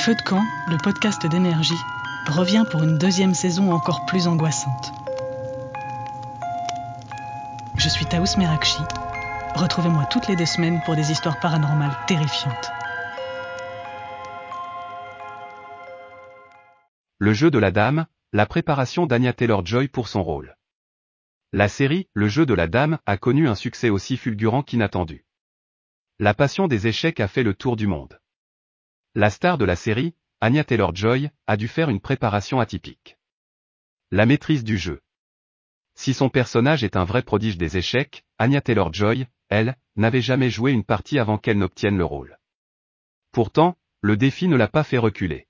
Feu de camp, le podcast d'énergie, revient pour une deuxième saison encore plus angoissante. Je suis Taous Merakchi. Retrouvez-moi toutes les deux semaines pour des histoires paranormales terrifiantes. Le jeu de la dame, la préparation d'Anya Taylor-Joy pour son rôle. La série, Le jeu de la dame, a connu un succès aussi fulgurant qu'inattendu. La passion des échecs a fait le tour du monde. La star de la série, Anya Taylor-Joy, a dû faire une préparation atypique. La maîtrise du jeu. Si son personnage est un vrai prodige des échecs, Anya Taylor-Joy, elle, n'avait jamais joué une partie avant qu'elle n'obtienne le rôle. Pourtant, le défi ne l'a pas fait reculer.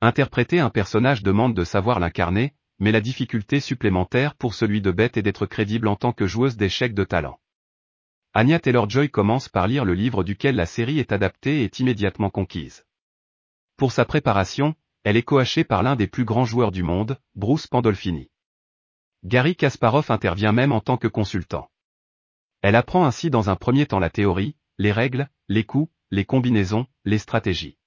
Interpréter un personnage demande de savoir l'incarner, mais la difficulté supplémentaire pour celui de Beth est d'être crédible en tant que joueuse d'échecs de talent. Anya Taylor-Joy commence par lire le livre duquel la série est adaptée et est immédiatement conquise. Pour sa préparation, elle est coachée par l'un des plus grands joueurs du monde, Bruce Pandolfini. Gary Kasparov intervient même en tant que consultant. Elle apprend ainsi dans un premier temps la théorie, les règles, les coups, les combinaisons, les stratégies.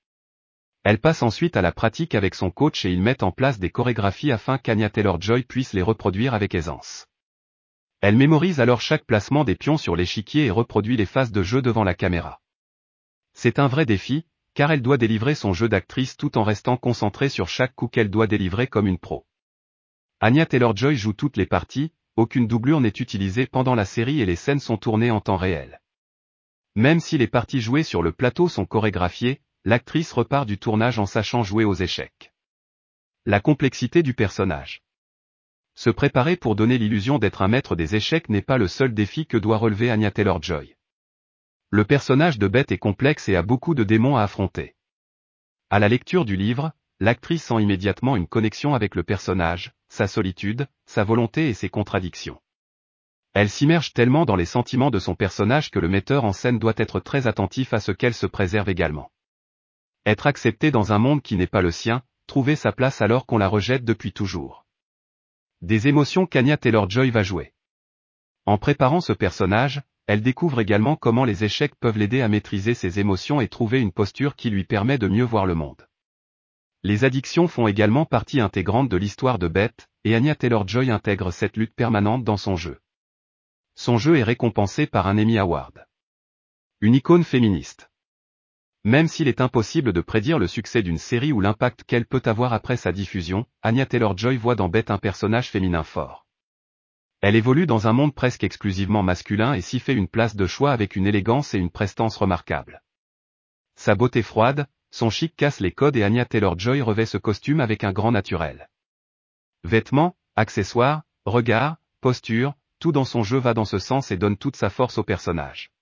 Elle passe ensuite à la pratique avec son coach et ils mettent en place des chorégraphies afin qu'Anya Taylor-Joy puisse les reproduire avec aisance. Elle mémorise alors chaque placement des pions sur l'échiquier et reproduit les phases de jeu devant la caméra. C'est un vrai défi, car elle doit délivrer son jeu d'actrice tout en restant concentrée sur chaque coup qu'elle doit délivrer comme une pro. Anya Taylor-Joy joue toutes les parties, aucune doublure n'est utilisée pendant la série et les scènes sont tournées en temps réel. Même si les parties jouées sur le plateau sont chorégraphiées, l'actrice repart du tournage en sachant jouer aux échecs. La complexité du personnage. Se préparer pour donner l'illusion d'être un maître des échecs n'est pas le seul défi que doit relever Anya Taylor-Joy. Le personnage de Beth est complexe et a beaucoup de démons à affronter. À la lecture du livre, l'actrice sent immédiatement une connexion avec le personnage, sa solitude, sa volonté et ses contradictions. Elle s'immerge tellement dans les sentiments de son personnage que le metteur en scène doit être très attentif à ce qu'elle se préserve également. Être accepté dans un monde qui n'est pas le sien, trouver sa place alors qu'on la rejette depuis toujours. Des émotions qu'Anya Taylor-Joy va jouer. En préparant ce personnage, elle découvre également comment les échecs peuvent l'aider à maîtriser ses émotions et trouver une posture qui lui permet de mieux voir le monde. Les addictions font également partie intégrante de l'histoire de Beth, et Anya Taylor-Joy intègre cette lutte permanente dans son jeu. Son jeu est récompensé par un Emmy Award. Une icône féministe. Même s'il est impossible de prédire le succès d'une série ou l'impact qu'elle peut avoir après sa diffusion, Anya Taylor-Joy voit dans Beth un personnage féminin fort. Elle évolue dans un monde presque exclusivement masculin et s'y fait une place de choix avec une élégance et une prestance remarquables. Sa beauté froide, son chic casse les codes et Anya Taylor-Joy revêt ce costume avec un grand naturel. Vêtements, accessoires, regards, posture, tout dans son jeu va dans ce sens et donne toute sa force au personnage.